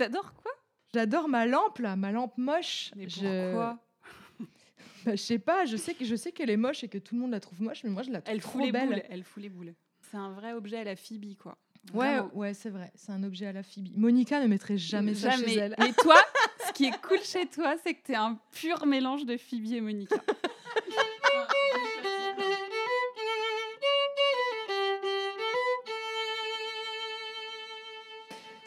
T'adores quoi? J'adore ma lampe là, ma lampe moche. Mais Je- pourquoi? Bah, je sais pas, je sais que je sais qu'elle est moche et que tout le monde la trouve moche, mais moi je la trouve Elle fout trop les belle. boules. Elle fout les boules. C'est un vrai objet à la Phoebe, quoi. Ouais, Vraiment. ouais, c'est vrai, c'est un objet à la Phoebe. Monica ne mettrait jamais, ça chez elle. Mais toi, ce qui est cool chez toi, c'est que t'es un pur mélange de Phoebe et Monica.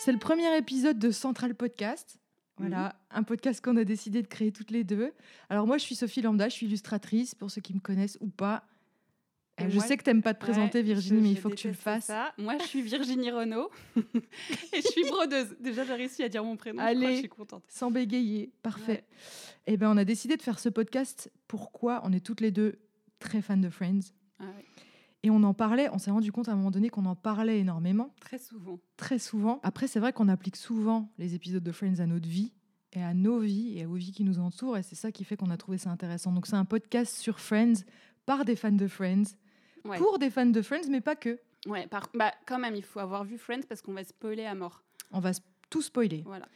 C'est le premier épisode de Central Podcast. Voilà, Mhm. un podcast qu'on a décidé de créer toutes les deux. Alors moi, je suis Sophie Lambda, je suis illustratrice, pour ceux qui me connaissent ou pas. Et Euh, je moi, sais que t'aimes pas te présenter, Ouais, Virginie, je- mais il faut que tu le fasses. ça. Moi, je suis Virginie Renault et je suis brodeuse. Déjà, j'ai réussi à dire mon prénom. je crois que Allez. je suis contente. Sans bégayer, parfait. Ouais. Eh ben, on a décidé de faire ce podcast. Pourquoi On est toutes les deux très fans de Friends. Ah ouais, Et on en parlait, on s'est rendu compte à un moment donné qu'on en parlait énormément, Très souvent. très souvent. Après, c'est vrai qu'on applique souvent les épisodes de Friends à notre vie et à nos vies et aux vies qui nous entourent. Et c'est ça qui fait qu'on a trouvé ça intéressant. Donc, c'est un podcast sur Friends par des fans de Friends, Ouais. pour des fans de Friends, mais pas que. Ouais, par... bah, quand même, il faut avoir vu Friends parce qu'on va spoiler à mort. On va tout spoiler. Voilà.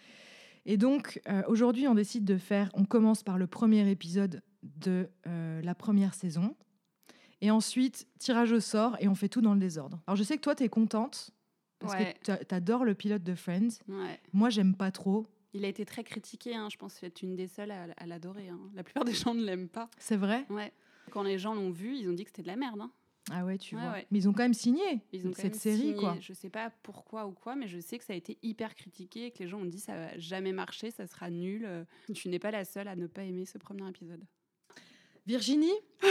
Et donc, euh, aujourd'hui, on décide de faire. On commence par le premier épisode de euh, la première saison. Et ensuite, tirage au sort et on fait tout dans le désordre. Alors, je sais que toi, tu es contente parce Ouais. que tu adores le pilote de Friends. Ouais. Moi, j'aime pas trop. Il a été très critiqué, hein, je pense que c'est une des seules à, à l'adorer. hein. La plupart des gens ne l'aiment pas. C'est vrai? Ouais. Quand les gens l'ont vu, ils ont dit que c'était de la merde. hein. Ah ouais, tu Ouais, vois. ouais. Mais ils ont quand même signé Ils ont quand cette série, signé. quoi. Je sais pas pourquoi ou quoi, mais je sais que ça a été hyper critiqué et que les gens ont dit ça va jamais marcher, ça sera nul. Euh, Tu n'es pas la seule à ne pas aimer ce premier épisode. Virginie,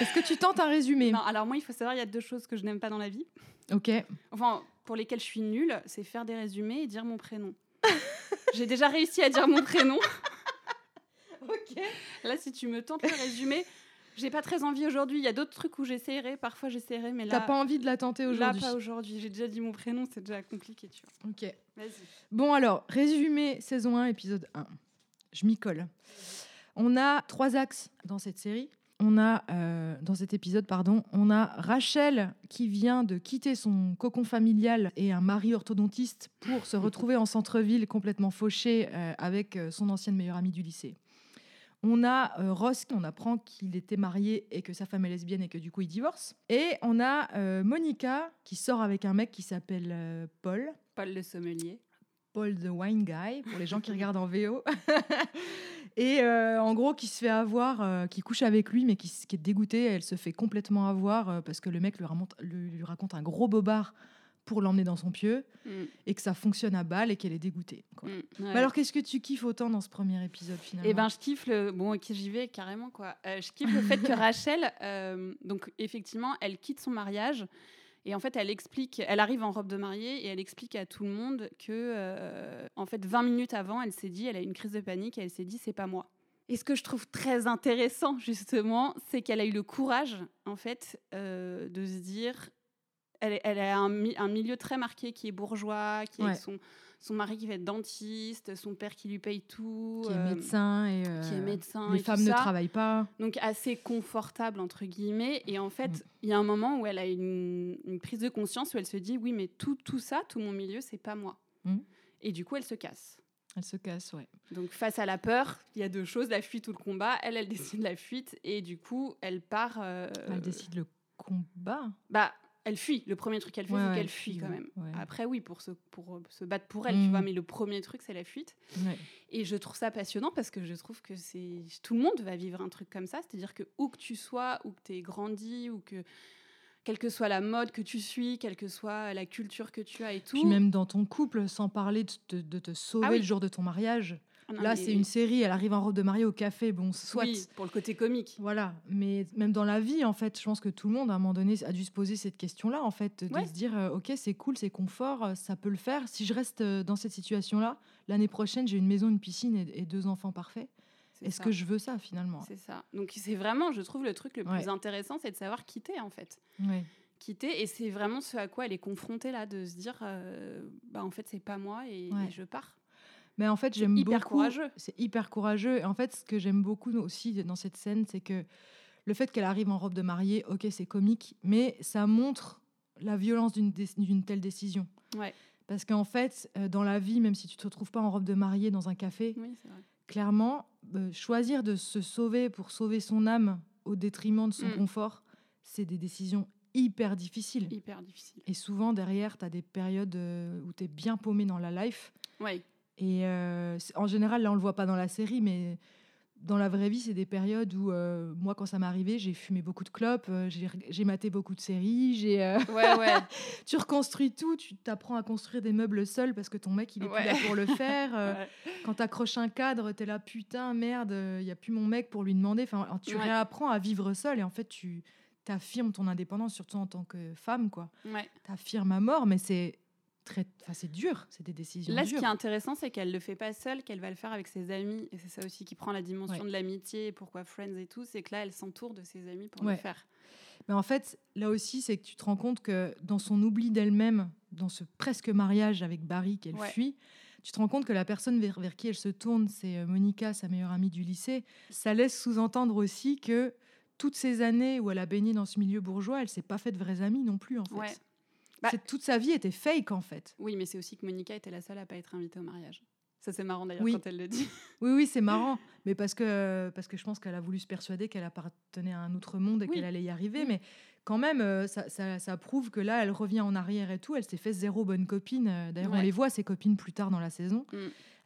est-ce que tu tentes un résumé? Non, alors moi, il faut savoir, il y a deux choses que je n'aime pas dans la vie. Ok. Enfin, pour lesquelles je suis nulle, c'est faire des résumés et dire mon prénom. J'ai déjà réussi à dire mon prénom. Ok. Là, si tu me tentes le résumé, j'ai pas très envie aujourd'hui. Il y a d'autres trucs où j'essaierai, parfois j'essaierai, mais T'as là, pas envie de la tenter là aujourd'hui pas aujourd'hui. J'ai déjà dit mon prénom, c'est déjà compliqué, tu vois. Ok. Vas-y. Bon alors, résumé saison 1, épisode 1. Je m'y colle. On a trois axes dans cette série. On a, euh, dans cet épisode, pardon, on a Rachel qui vient de quitter son cocon familial et un mari orthodontiste pour se retrouver en centre-ville complètement fauché euh, avec euh, son ancienne meilleure amie du lycée. On a euh, Ross, on apprend qu'il était marié et que sa femme est lesbienne et que du coup il divorce. Et on a euh, Monica qui sort avec un mec qui s'appelle euh, Paul. Paul le sommelier. Paul the Wine Guy, pour les gens qui regardent en VO. Et euh, en gros, qui se fait avoir, euh, qui couche avec lui, mais qui, est dégoûtée. Elle se fait complètement avoir euh, parce que le mec lui, ramonte- lui- lui raconte un gros bobard pour l'emmener dans son pieu Mm, et que ça fonctionne à balle et qu'elle est dégoûtée. quoi. mm, Mais alors, qu'est-ce que tu kiffes autant dans ce premier épisode finalement? Eh ben, je kiffe le. Bon, ok, j'y vais carrément, quoi. Euh, je kiffe le fait que Rachel, euh, donc effectivement, elle quitte son mariage. Et en fait, elle explique, elle arrive en robe de mariée et elle explique à tout le monde que, euh, en fait, 20 minutes avant, elle s'est dit, elle a une crise de panique et elle s'est dit, c'est pas moi. Et ce que je trouve très intéressant, justement, c'est qu'elle a eu le courage, en fait, euh, de se dire, elle, elle a un milieu très marqué qui est bourgeois, qui Ouais. est son, son mari qui va être dentiste, son père qui lui paye tout. Qui est euh, médecin et euh, qui est médecin. les et tout femmes ne ça. travaillent pas. Donc assez confortable, entre guillemets. Et en fait, Mm. il y a un moment où elle a une, une prise de conscience où elle se dit, oui, mais tout, tout ça, tout mon milieu, c'est pas moi. Mm. Et du coup, elle se casse. Elle se casse, ouais. Donc face à la peur, il y a deux choses, la fuite ou le combat. Elle, elle décide la fuite. Et du coup, elle part... euh, Elle décide le combat. Bah, elle fuit. Le premier truc qu'elle fait, Ouais, c'est qu'elle elle fuit quand même. ouais. Après, oui, pour se, pour se battre pour elle, Mm. tu vois. Mais le premier truc, c'est la fuite. Ouais. Et je trouve ça passionnant parce que je trouve que c'est tout le monde va vivre un truc comme ça, c'est-à-dire que où que tu sois, où que tu aies grandi, ou que quelle que soit la mode que tu suis, quelle que soit la culture que tu as et tout. Puis même dans ton couple, sans parler de te, de te sauver Ah oui. le jour de ton mariage. Ah non, Là, mais- c'est une série, elle arrive en robe de mariée au café, bon, soit. Oui, pour le côté comique. Voilà, mais même dans la vie, en fait, je pense que tout le monde, à un moment donné, a dû se poser cette question-là, en fait, de Ouais. se dire, euh, ok, c'est cool, c'est confort, euh, ça peut le faire. Si je reste euh, dans cette situation-là, l'année prochaine, j'ai une maison, une piscine et, et deux enfants parfaits. C'est Est-ce que je veux ça, finalement? C'est ça. Donc c'est vraiment, je trouve, le truc le plus Ouais. intéressant, c'est de savoir quitter en fait. Ouais. Quitter, et c'est vraiment ce à quoi elle est confrontée là, de se dire, euh, bah en fait c'est pas moi et, Ouais. et je pars. Mais en fait, C'est j'aime hyper beaucoup. courageux. C'est hyper courageux. Et en fait, ce que j'aime beaucoup aussi dans cette scène, c'est que le fait qu'elle arrive en robe de mariée, ok, c'est comique, mais ça montre la violence d'une dé- telle décision. Ouais. Parce qu'en fait, euh, dans la vie, même si tu te retrouves pas en robe de mariée dans un café, Oui, c'est vrai. clairement, euh, choisir de se sauver pour sauver son âme au détriment de son Mm. confort, c'est des décisions hyper difficiles. Hyper difficile. Et souvent, derrière, tu as des périodes euh, où tu es bien paumé dans la life. Ouais. Et euh, en général, là, on le voit pas dans la série, mais dans la vraie vie, c'est des périodes où, euh, moi, quand ça m'est arrivé, j'ai fumé beaucoup de clopes, euh, j'ai maté beaucoup de séries, j'ai, euh, Ouais, ouais. tu reconstruis tout, tu t'apprends à construire des meubles seul parce que ton mec, il est Ouais. plus là pour le faire. Ouais. quand t'accroches un cadre, t'es là, putain, merde, il y a plus mon mec pour lui demander. Enfin, tu Ouais. réapprends à vivre seul et en fait, tu t'affirmes ton indépendance, surtout en tant que femme, quoi. Ouais. T'affirmes à mort, mais c'est très, enfin, c'est dur, c'est des décisions Là, ce qui est intéressant, c'est qu'elle le fait pas seule, qu'elle va le faire avec ses amis. Et c'est ça aussi qui prend la dimension Ouais. de l'amitié pourquoi Friends et tout. C'est que là, elle s'entoure de ses amis pour Ouais. le faire. Mais en fait, là aussi, c'est que tu te rends compte que dans son oubli d'elle-même, dans ce presque mariage avec Barry qu'elle Ouais. fuit, tu te rends compte que la personne vers, vers qui elle se tourne, c'est euh, Monica, sa meilleure amie du lycée. Ça laisse sous-entendre aussi que toutes ces années où elle a baigné dans ce milieu bourgeois, elle s'est pas faite vraies amies non plus, en fait. Bah- toute sa vie était fake, en fait. Oui, mais c'est aussi que Monica était la seule à pas être invitée au mariage. Ça, c'est marrant d'ailleurs Oui. quand elle le dit. Oui, oui, c'est marrant, mais parce que, parce que je pense qu'elle a voulu se persuader qu'elle appartenait à un autre monde et Oui. qu'elle allait y arriver. Oui. Mais quand même, euh, ça, ça- ça prouve que là, elle revient en arrière et tout. Elle s'est fait zéro bonne copine. Euh, D'ailleurs, on les voit, ses copines, plus tard dans la saison. Mm.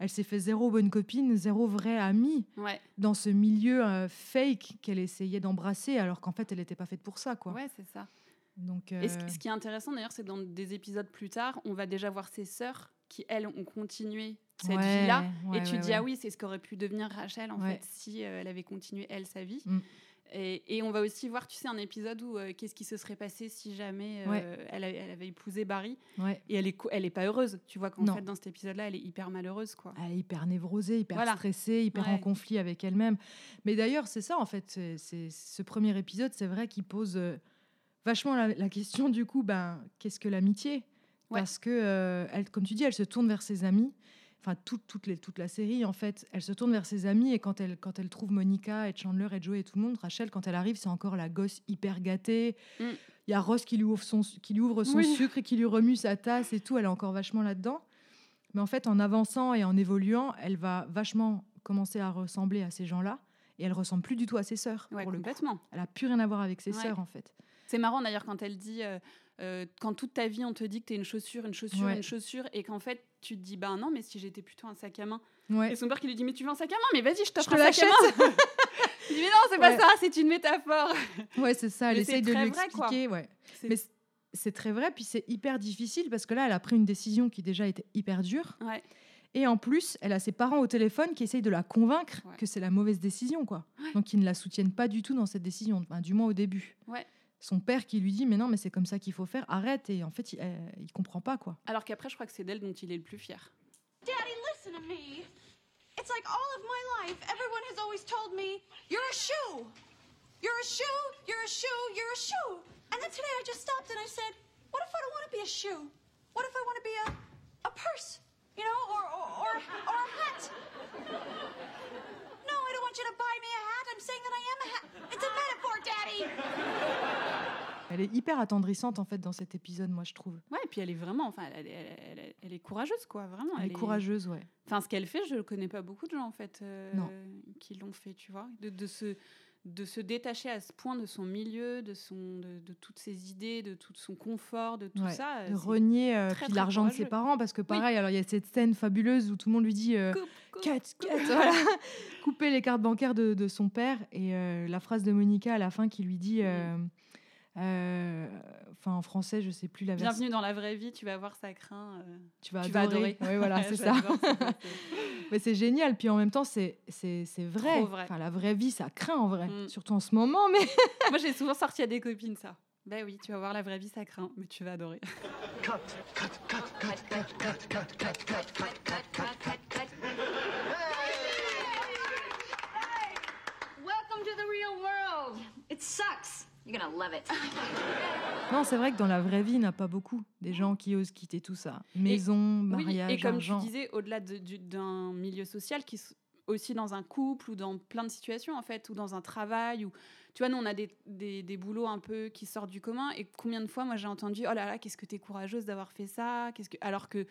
Elle s'est fait zéro bonne copine, zéro vraie amie Ouais, dans ce milieu euh, fake qu'elle essayait d'embrasser, alors qu'en fait, elle n'était pas faite pour ça. Quoi. ouais, c'est ça. Donc, Et ce, euh, ce qui est intéressant d'ailleurs, c'est dans des épisodes plus tard, on va déjà voir ses sœurs qui, elles, ont continué cette ouais, vie-là. ouais, et tu ouais, dis, ah oui, c'est ce qu'aurait pu devenir Rachel en fait si euh, elle avait continué, elle, sa vie. Mm. Et, et on va aussi voir, tu sais, un épisode où euh, qu'est-ce qui se serait passé si jamais elle, a- elle avait épousé Barry. Et elle est, elle est pas heureuse. Tu vois qu'en fait, dans cet épisode-là, elle est hyper malheureuse, quoi. Elle est hyper névrosée, hyper Voilà. stressée, hyper en conflit avec elle-même. Mais d'ailleurs, c'est ça, en fait. c'est- ce premier épisode, c'est vrai qu'il pose vachement la, la question, du coup, ben, qu'est-ce que l'amitié? Ouais. Parce que, euh, elle, comme tu dis, elle se tourne vers ses amis. Enfin, toute, toute, les, toute la série, en fait, elle se tourne vers ses amis. Et quand elle, quand elle trouve Monica et Chandler et Joey et tout le monde, Rachel, quand elle arrive, c'est encore la gosse hyper gâtée. Il Mm. y a Ross qui lui ouvre son, qui lui ouvre son Oui. sucre et qui lui remue sa tasse et tout. Elle est encore vachement là-dedans. Mais en fait, en avançant et en évoluant, elle va vachement commencer à ressembler à ces gens-là. Et elle ressemble plus du tout à ses sœurs. Ouais, pour le coup. complètement. Elle a plus rien à voir avec ses Ouais. sœurs, en fait. C'est marrant d'ailleurs quand elle dit, euh, euh, quand toute ta vie on te dit que t'es une chaussure, une chaussure, Ouais. une chaussure, et qu'en fait tu te dis, bah non, mais si j'étais plutôt un sac à main. Ouais. Et son père qui lui dit, mais tu veux un sac à main? Mais vas-y, je t'offre un sac à main. Il dit, mais non, c'est pas Ouais. ça, c'est une métaphore. Ouais, c'est ça. Elle Mais essaye de lui vrai, quoi. expliquer. Ouais. Mais c'est très vrai. Puis c'est hyper difficile parce que là, elle a pris une décision qui déjà était hyper dure. Ouais. Et en plus, elle a ses parents au téléphone qui essayent de la convaincre Ouais. que c'est la mauvaise décision, quoi. Donc ils ne la soutiennent pas du tout dans cette décision, enfin, du moins au début. Ouais. Son père qui lui dit mais non mais c'est comme ça qu'il faut faire, arrête et en fait il, euh, il comprend pas quoi. Alors qu'après, je crois que c'est d'elle dont il est le plus fier. Daddy, listen to me. It's like all of my life, everyone has always told me, you're a shoe. You're a shoe, you're a shoe, you're a shoe. And then today I just stopped and I said, what if I don't want to be a shoe? What if I want to be a, a purse? You know, or, or, or, or a hat? No, I don't want you to buy. I'm saying that I am a hat. It's a metaphor, Daddy. Elle est hyper attendrissante en fait dans cet épisode, moi je trouve. Ouais, et puis elle est vraiment, enfin, elle, elle- elle- elle- elle est courageuse, quoi, vraiment. Elle, est courageuse, ouais. Enfin, ce qu'elle fait, je connais pas beaucoup de gens en fait euh, Non. qui l'ont fait, tu vois, de, de se de se détacher à ce point de son milieu, de son de, de toutes ses idées, de tout son confort, de tout Ouais. ça. de renier euh, très, puis très l'argent de ses parents parce que pareil, alors il y a cette scène fabuleuse où tout le monde lui dit euh, Coupe, cut, cut, voilà. couper les cartes bancaires de, de son père et euh, la phrase de Monica à la fin qui lui dit, euh, euh, enfin en français je sais plus la version. Bienvenue dans la vraie vie, tu vas voir, ça craint. euh, Tu vas tu adorer. vas adorer. Ouais, voilà, c'est ça. Mais c'est génial. Puis en même temps, c'est c'est c'est vrai. Trop vrai. Enfin, la vraie vie, ça craint en vrai. Mm. Surtout en ce moment. Mais Moi, j'ai souvent sorti à des copines ça. Ben oui, tu vas voir la vraie vie, ça craint, mais tu vas adorer. Welcome to the real world. It sucks. You're gonna love it. non, c'est vrai que dans la vraie vie, il n'y a pas beaucoup des gens qui osent quitter tout ça. Maison, Oui, mariage, et comme argent. tu disais, au-delà de- du- d'un milieu social qui, aussi dans un couple ou dans plein de situations en fait, ou dans un travail ou tu vois, nous on a des, des, des boulots un peu qui sortent du commun et combien de fois moi j'ai entendu oh là là qu'est-ce que t'es courageuse d'avoir fait ça, qu'est-ce que alors que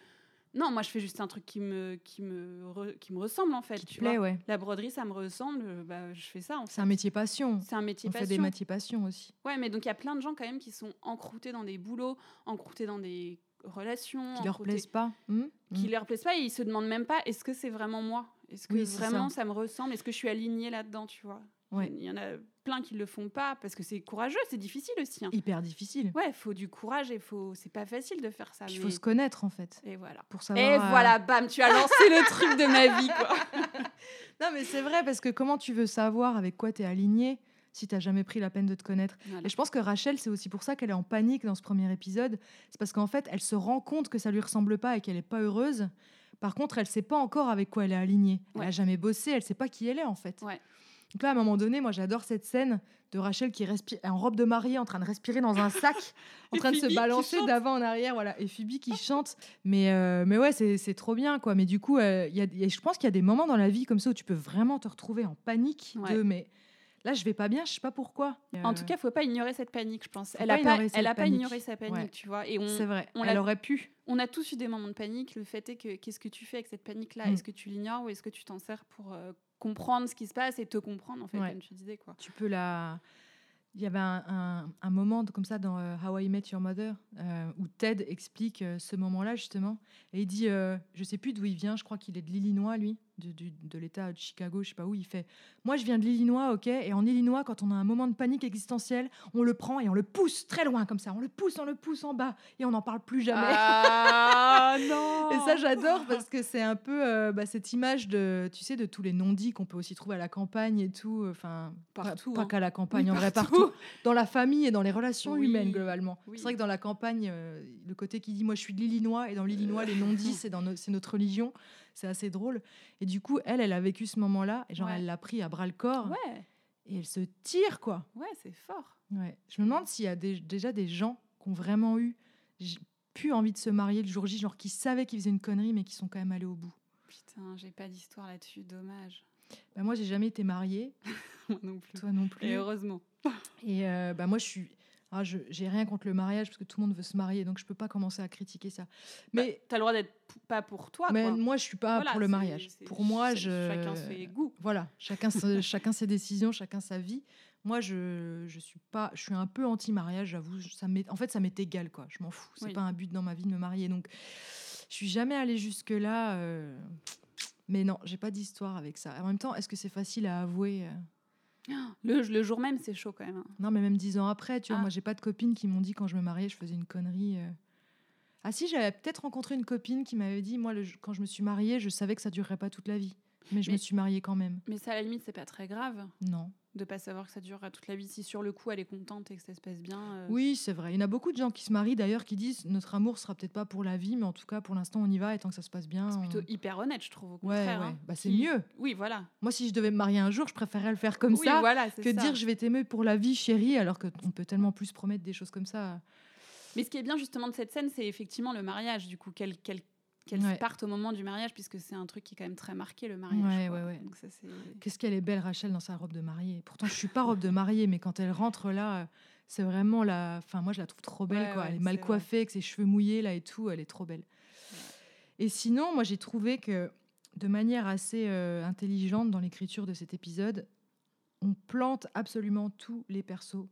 non, moi je fais juste un truc qui me qui me re- qui me ressemble en fait. Qui te tu plaît, vois. ouais. La broderie ça me ressemble, bah, je fais ça en fait. C'est un métier passion. C'est un métier On fait passion. des métiers passion aussi. Ouais, mais donc il y a plein de gens quand même qui sont encroutés dans des boulots, encroutés dans des relations, Qui leur plaisent pas. Hmm qui Hmm. leur plaisent pas et ils se demandent même pas est-ce que c'est vraiment moi? Est-ce que Oui, vraiment ça. ça. me ressemble? Est-ce que je suis alignée là-dedans, tu vois? Ouais. Il y en a plein qui le font pas parce que c'est courageux, c'est difficile aussi. hein. Hyper difficile. Ouais, il faut du courage et faut c'est pas facile de faire ça. Il mais- faut se connaître en fait. Et voilà. Pour savoir. Et euh, voilà, bam, tu as lancé le truc de ma vie quoi. Non, mais c'est vrai parce que comment tu veux savoir avec quoi tu es aligné si tu jamais pris la peine de te connaître? Voilà. Et je pense que Rachel, c'est aussi pour ça qu'elle est en panique dans ce premier épisode. C'est parce qu'en fait, elle se rend compte que ça lui ressemble pas et qu'elle est pas heureuse. Par contre, elle sait pas encore avec quoi elle est alignée. Elle Ouais. a jamais bossé, elle sait pas qui elle est en fait. Ouais. Donc là, à un moment donné, moi, j'adore cette scène de Rachel qui respire en robe de mariée, en train de respirer dans un sac, en train de se balancer d'avant en arrière, voilà. Et Phoebe qui chante. Mais, euh, mais ouais, c'est trop bien, quoi. Mais du coup, euh, y a- il y a- je pense qu'il y a des moments dans la vie comme ça où tu peux vraiment te retrouver en panique Ouais. de mais là, je vais pas bien, je sais pas pourquoi. En Euh, tout cas, faut pas ignorer cette panique, je pense. Faut Elle a pas, elle a pas ignoré sa panique, Ouais. tu vois. Et on, c'est vrai. on elle aurait pu. on a tous eu des moments de panique. Le fait est que qu'est-ce que tu fais avec cette panique-là? Mm. Est-ce que tu l'ignores ou est-ce que tu t'en sers pour euh, comprendre ce qui se passe et te comprendre, en fait, Ouais. comme tu disais, quoi. tu peux la. Il y avait un, un- un moment comme ça dans euh, How I Met Your Mother euh, où Ted explique euh, ce moment-là justement et il dit euh, je sais plus d'où il vient je crois qu'il est de l'Illinois lui de, l'État de Chicago je sais pas où il fait moi je viens de l'Illinois ok et en Illinois quand on a un moment de panique existentielle on le prend et on le pousse très loin comme ça on le pousse on le pousse en bas et on n'en parle plus jamais Ah non Et ça, j'adore parce que c'est un peu euh, bah, cette image de, tu sais, de tous les non-dits qu'on peut aussi trouver à la campagne et tout. Enfin, pas- Partout, Pas, hein. qu'à la campagne, Oui, en vrai, partout. Dans la famille et dans les relations Oui, humaines, globalement. oui. C'est vrai que dans la campagne, euh, le côté qui dit, moi, je suis de l'Illinois, et dans l'Illinois, les non-dits, c'est, dans no- c'est notre religion. C'est assez drôle. Et du coup, elle, elle a vécu ce moment-là, et genre, Ouais. elle l'a pris à bras-le-corps, Ouais, et elle se tire, quoi. ouais, c'est fort. Ouais. Je me demande s'il y a des- déjà des gens qui ont vraiment eu plus envie de se marier le jour J, genre qui savaient qu'ils faisaient une connerie, mais qui sont quand même allés au bout. Putain, j'ai pas d'histoire là-dessus, dommage. Bah, moi, j'ai jamais été mariée, Moi non plus. toi non Et plus. heureusement. Et euh, bah, moi, je suis. Ah, je j'ai rien contre le mariage parce que tout le monde veut se marier, donc je peux pas commencer à critiquer ça. Mais Mais, t'as le droit d'être pas pour toi, mais quoi. moi, je suis pas Voilà, pour le mariage. Pour moi, je. Chacun ses goûts. Voilà, chacun, se- chacun ses décisions, chacun sa vie. Moi, je, je suis pas, je suis un peu anti-mariage, j'avoue. Ça m'est, en fait, ça m'est égal, quoi. Je m'en fous. C'est Oui. pas un but dans ma vie de me marier, donc je suis jamais allée jusque là. Mais non, j'ai pas d'histoire avec ça. En même temps, est-ce que c'est facile à avouer euh? Le, le jour même, c'est chaud quand même. hein. Non, mais même dix ans après, tu vois, Ah. moi, j'ai pas de copines qui m'ont dit quand je me mariais, je faisais une connerie. euh. Ah si, j'avais peut-être rencontré une copine qui m'avait dit, moi, le- quand je me suis mariée, je savais que ça durerait pas toute la vie. Mais je Mais- me suis mariée quand même. Mais ça, à la limite, c'est pas très grave Non. De pas savoir que ça durera toute la vie. Si sur le coup, elle est contente et que ça se passe bien. euh, Oui, c'est vrai. Il y en a beaucoup de gens qui se marient d'ailleurs qui disent notre amour sera peut-être pas pour la vie, mais en tout cas pour l'instant on y va et tant que ça se passe bien. C'est on- plutôt hyper honnête, je trouve. Au contraire. ouais. hein. Bah, c'est Qui- mieux. Oui, voilà. Moi, si je devais me marier un jour, je préférerais le faire comme oui, ça voilà, que ça. dire je vais t'aimer pour la vie, chérie, alors qu'on peut tellement plus promettre des choses comme ça. Mais ce qui est bien justement de cette scène, c'est effectivement le mariage, du coup, qu'elle qu'elle qu'elle Ouais. parte au moment du mariage, puisque c'est un truc qui est quand même très marqué, le mariage. Ouais, ouais. Qu'est-ce qu'elle est belle, Rachel, dans sa robe de mariée? Pourtant, je suis pas robe de mariée, mais quand elle rentre là, c'est vraiment la. Enfin, moi, je la trouve trop belle, quoi. elle est mal c'est vrai. coiffée, avec ses cheveux mouillés là et tout. Elle est trop belle. Et sinon, moi, j'ai trouvé que de manière assez euh, intelligente dans l'écriture de cet épisode, on plante absolument tous les persos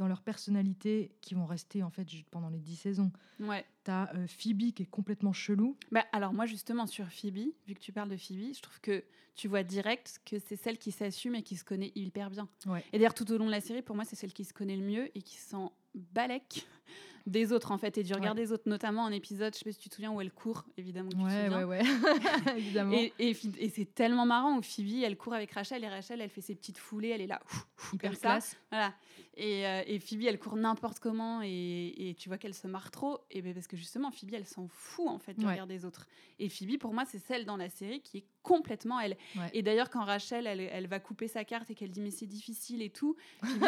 dans leur personnalité qui vont rester en fait pendant les dix saisons. Ouais. T'as euh, Phoebe qui est complètement chelou. Bah, alors moi, justement, sur Phoebe, vu que tu parles de Phoebe, je trouve que tu vois direct que c'est celle qui s'assume et qui se connaît hyper bien. Ouais. Et d'ailleurs, tout au long de la série, pour moi, c'est celle qui se connaît le mieux et qui s'en balèque des autres, en fait, et du regard des autres, notamment un épisode, je sais pas si tu te souviens, où elle court, évidemment que tu te Ouais, ouais, ouais, évidemment. Et, et, Phi- et c'est tellement marrant où Phoebe, elle court avec Rachel et Rachel, elle fait ses petites foulées, elle est là, ouf, ouf, Hyper comme ça. classe. Voilà. Et, euh, et Phoebe, elle court n'importe comment et, et tu vois qu'elle se marre trop. Et ben parce que justement, Phoebe, elle s'en fout en fait du Ouais. regard des autres. Et Phoebe, pour moi, c'est celle dans la série qui est complètement elle. Ouais. Et d'ailleurs, quand Rachel, elle, elle va couper sa carte et qu'elle dit mais c'est difficile et tout,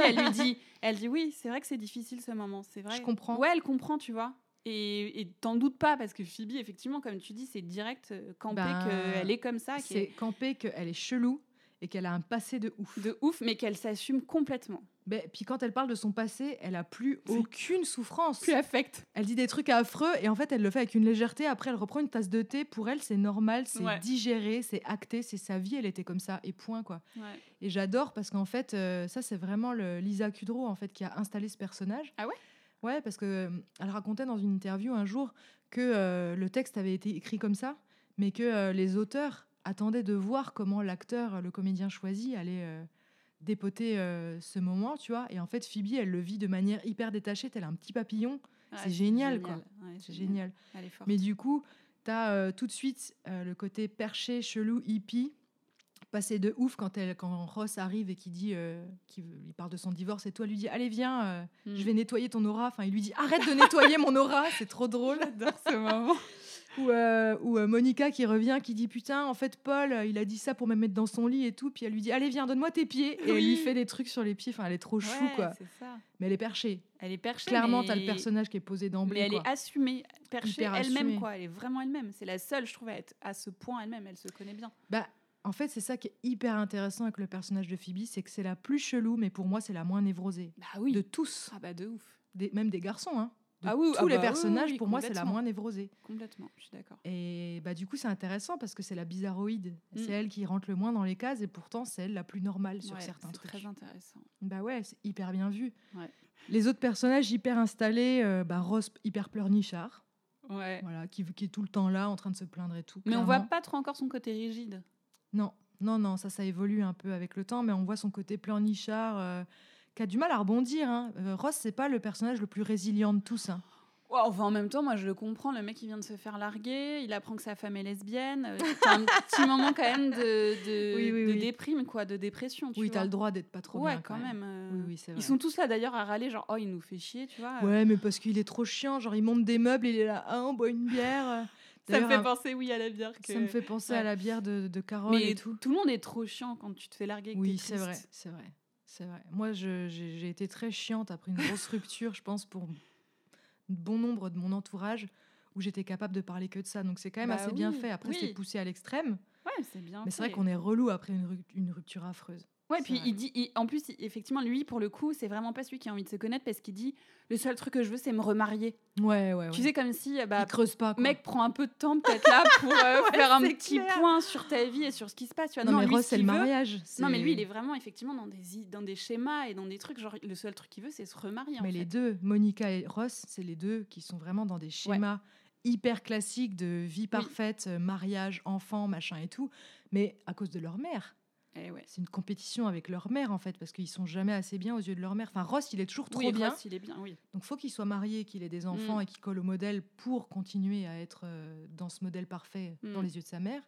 elle lui dit, elle dit oui, c'est vrai que c'est difficile ce moment, c'est vrai. Je comprends. Ouais, elle comprend, tu vois. Et et t'en doutes pas, parce que Phoebe, effectivement, comme tu dis, c'est direct euh, campé Bah, qu'elle est comme ça, C'est qu'elle campé qu'elle est chelou et qu'elle a un passé de ouf. de ouf, mais qu'elle s'assume complètement. Mais, puis quand elle parle de son passé, elle a plus aucune souffrance. Plus affect. Elle dit des trucs affreux et en fait elle le fait avec une légèreté. Après elle reprend une tasse de thé. Pour elle c'est normal, c'est Ouais. digéré, c'est acté, c'est sa vie. Elle était comme ça et point quoi. Ouais. Et j'adore parce qu'en fait euh, ça c'est vraiment le, Lisa Kudrow en fait qui a installé ce personnage. Ah ouais? Ouais parce que euh, elle racontait dans une interview un jour que euh, le texte avait été écrit comme ça, mais que les auteurs attendaient de voir comment l'acteur, le comédien choisi, allait euh, dépoter euh, ce moment, tu vois. Et en fait Phoebe elle le vit de manière hyper détachée, tel un petit papillon. C'est génial, quoi. Ouais, C'est génial. Mais du coup, tu as tout de suite euh, le côté perché, chelou, hippie, passé de ouf quand, elle, quand Ross arrive et qui dit, euh, qui veut- il parle de son divorce et toi lui dit allez viens, euh, Mm. je vais nettoyer ton aura. Enfin, il lui dit arrête de nettoyer mon aura, c'est trop drôle. J'adore ce moment. Ou, euh, ou, euh, Monica qui revient, qui dit putain, en fait Paul, euh, il a dit ça pour me mettre dans son lit et tout. Puis elle lui dit allez viens, donne-moi tes pieds. Et elle lui Oui. fait des trucs sur les pieds. Enfin, elle est trop chou quoi. ça. Mais elle est perchée. Elle est perchée. Clairement, mais... t'as le personnage qui est posé Mais d'emblée. elle quoi. est assumée, perchée elle-même, quoi. Elle est vraiment elle-même. C'est la seule, je trouve, à être à ce point elle-même. Elle se connaît bien. Bah, en fait, c'est ça qui est hyper intéressant avec le personnage de Phoebe, c'est que c'est la plus chelou, mais pour moi, c'est la moins névrosée. Bah oui. De tous, Ah bah de ouf. des, même des garçons. Hein. De Ah oui, tous ah les bah personnages, oui, pour moi, c'est la moins névrosée. Complètement, je suis d'accord. Et bah, du coup, c'est intéressant parce que c'est la bizarroïde. Mm. C'est elle qui rentre le moins dans les cases et pourtant, c'est elle la plus normale sur certains c'est trucs. très intéressant. Bah ouais, c'est hyper bien vu. Ouais. Les autres personnages hyper installés, euh, bah, Ross hyper pleurnichard, Ouais. voilà, qui, qui est tout le temps là en train de se plaindre et tout. Mais on voit clairement. pas trop encore son côté rigide. Non, non, non, ça, ça évolue un peu avec le temps, mais on voit son côté pleurnichard, euh, qui a du mal à rebondir. Hein. Euh, Ross, c'est pas le personnage le plus résilient de tous. hein. Ouais, enfin, en même temps, moi je le comprends. Le mec il vient de se faire larguer, il apprend que sa femme est lesbienne. euh, T'as un petit moment quand même de, de, Oui, oui, de oui. déprime, quoi, de dépression. Tu Oui, t'as le droit d'être pas trop Ouais, bien. quand même. euh, Oui, oui, c'est vrai. Ils sont tous là d'ailleurs à râler, genre, oh, il nous fait chier, tu vois. Ouais, mais parce qu'il est trop chiant. Genre, il monte des meubles, il est là, ah, on boit une bière. euh. ça me D'ailleurs, fait penser, oui, à la bière. Que... ça me fait penser à la bière de, de Carole Mais et tout. tout le monde est trop chiant quand tu te fais larguer. Oui, c'est vrai, c'est vrai. C'est vrai. Moi, j'ai été très chiante après une grosse rupture, je pense, pour bon nombre de mon entourage, où j'étais capable de parler que de ça. Donc, c'est quand même Bah assez bien fait. Après, oui. c'est poussé à l'extrême. Ouais, c'est bien. Mais c'est vrai qu'on est relou après une rupture affreuse. Ouais, puis vrai. il dit, il- en plus, effectivement, lui, pour le coup, c'est vraiment pas celui qui a envie de se connaître parce qu'il dit le seul truc que je veux, c'est me remarier. Ouais, ouais, ouais. Tu sais, comme si, euh, bah, il creuse pas. Quoi. mec, prends un peu de temps peut-être là pour euh, Ouais, faire un petit clair. point sur ta vie et sur ce qui se passe. Tu vois. non, mais Ross, ce c'est le mariage. Non, mais lui, il est vraiment effectivement dans des, dans des schémas et dans des trucs. Genre, le seul truc qu'il veut, c'est se remarier. en Mais les fait. deux, Monica et Ross, c'est les deux qui sont vraiment dans des schémas hyper classiques de vie parfaite, euh, mariage, enfant, machin et tout. Mais à cause de leur mère. Eh ouais. C'est une compétition avec leur mère, en fait, parce qu'ils sont jamais assez bien aux yeux de leur mère. Enfin, Ross, il est toujours trop Oui, bien. Ross, il est bien, oui. Donc, faut qu'il soit marié, qu'il ait des enfants Mm. et qu'il colle au modèle pour continuer à être euh, dans ce modèle parfait dans Mm. les yeux de sa mère.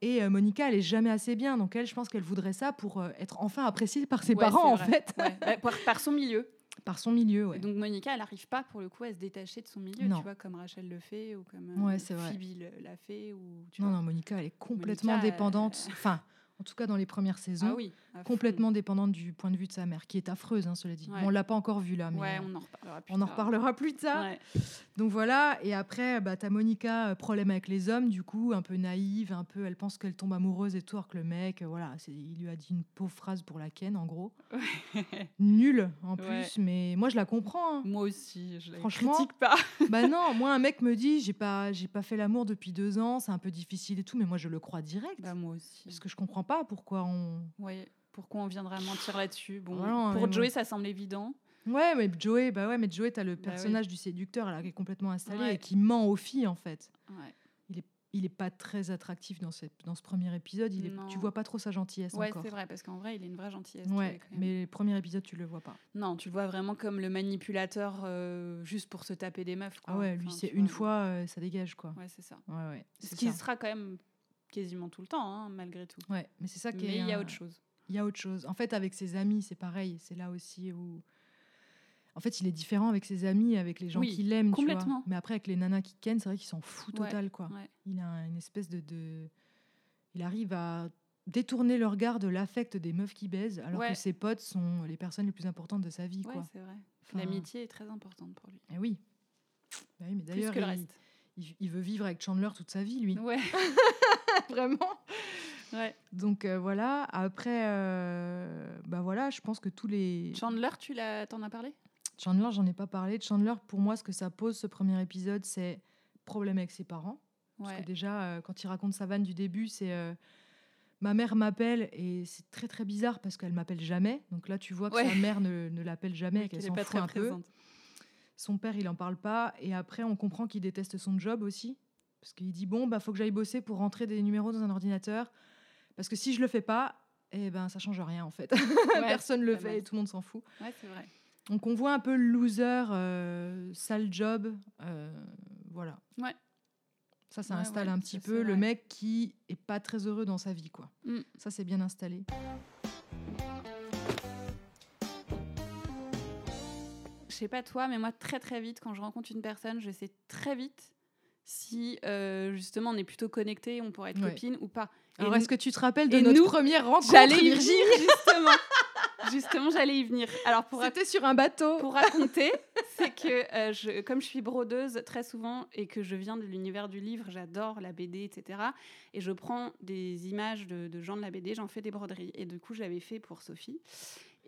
Et euh, Monica, elle est jamais assez bien. Donc, elle, je pense qu'elle voudrait ça pour euh, être enfin appréciée par ses Ouais, parents, en fait. Ouais. Bah, par, par son milieu. par son milieu, ouais. Et donc Monica, elle n'arrive pas pour le coup à se détacher de son milieu, Non. tu vois, comme Rachel le fait ou comme. Phoebe l'a fait ou tu Non, vois. non, Monica, elle est complètement Monica, dépendante. Enfin, en tout cas, dans les premières saisons, Ah oui, complètement dépendante du point de vue de sa mère, qui est affreuse, hein, cela dit. Ouais. Bon, on l'a pas encore vue là, mais Ouais, euh, on en reparlera plus on en tard. reparlera plus tard. Ouais. Donc voilà, et après, bah, t'as Monica, euh, problème avec les hommes, du coup, un peu naïve, un peu, elle pense qu'elle tombe amoureuse et tout, alors que le mec, euh, voilà, il lui a dit une pauvre phrase pour la ken, en gros. Nul, en plus, mais moi, je la comprends. hein. Moi aussi, je la Franchement, critique pas. bah non, moi, un mec me dit, j'ai pas, j'ai pas fait l'amour depuis deux ans, c'est un peu difficile et tout, mais moi, je le crois direct. Bah moi aussi. Parce que je comprends pas pourquoi on. Ouais. Pourquoi on viendrait mentir là-dessus Bon, pour Joey, bon. ça semble évident. Ouais, mais Joey, bah ouais, mais Joey, t'as le Bah oui. personnage du séducteur là, qui est complètement installé Ouais. et qui ment aux filles en fait. Ouais. Il est pas très attractif dans, cette, dans ce premier épisode. Il est, tu vois pas trop sa gentillesse Ouais, c'est vrai, parce qu'en vrai, il est une vraie gentillesse. Ouais, mais le premier épisode, tu le vois pas. Non, tu le vois vraiment comme le manipulateur euh, juste pour se taper des meufs. Quoi. Ah ouais, lui, Enfin, c'est une vois. fois, euh, ça dégage quoi. Ouais, c'est ça. Ouais, ouais. Ce qui ça. sera quand même quasiment tout le temps, hein, malgré tout. Ouais, mais c'est ça qui Mais il y a un- autre chose. Il y a autre chose. En fait, avec ses amis, c'est pareil. C'est là aussi où. En fait, il est différent avec ses amis, avec les gens Oui, qui l'aiment, tu vois. complètement. Mais après, avec les nanas qui ken, c'est vrai qu'il s'en fout Ouais, total, quoi. ouais. Il a une espèce de, de- Il arrive à détourner le regard de l'affect des meufs qui baisent, alors Ouais. que ses potes sont les personnes les plus importantes de sa vie, quoi. c'est vrai. Enfin, L'amitié est très importante pour lui. eh oui. Bah oui, mais d'ailleurs, que le il, reste. Il- il veut vivre avec Chandler toute sa vie, lui. Ouais, Vraiment. ouais. Donc euh, voilà. Après, euh, bah voilà, je pense que tous les Chandler, tu l'as, t'en as parlé? Chandler, j'en ai pas parlé. Chandler, pour moi, ce que ça pose, ce premier épisode, c'est problème avec ses parents. Parce Ouais. que déjà, euh, quand il raconte sa vanne du début, c'est euh, ma mère m'appelle et c'est très très bizarre parce qu'elle m'appelle jamais. Donc là, tu vois que Ouais. sa mère ne, ne l'appelle jamais et Oui, qu'elle s'en fout très un peu. Son père, il en parle pas. Et après, on comprend qu'il déteste son job aussi. Parce qu'il dit bon, bah faut que j'aille bosser pour rentrer des numéros dans un ordinateur. Parce que si je le fais pas, eh ben ça change rien en fait. Personne le fait et tout le monde s'en fout. Ouais, c'est vrai. Donc on voit un peu le loser, euh, sale job, euh, voilà. Ouais. Ça, ça Ouais, installe ouais, un petit peu le mec qui est pas très heureux dans sa vie, quoi. Mm. Ça, c'est bien installé. Sais pas toi, mais moi, très très vite, quand je rencontre une personne, je sais très vite si euh, justement on est plutôt connecté, on pourrait être Ouais. copine ou pas. Et Alors, est-ce que tu te rappelles de notre nous, première rencontre J'allais y venir, justement. justement, j'allais y venir. Alors, pour, C'était sur un bateau. pour raconter, c'est que euh, je, comme je suis brodeuse très souvent et que je viens de l'univers du livre, j'adore la BD, etc. Et je prends des images de, de gens de la BD, j'en fais des broderies. Et du coup, je l'avais fait pour Sophie.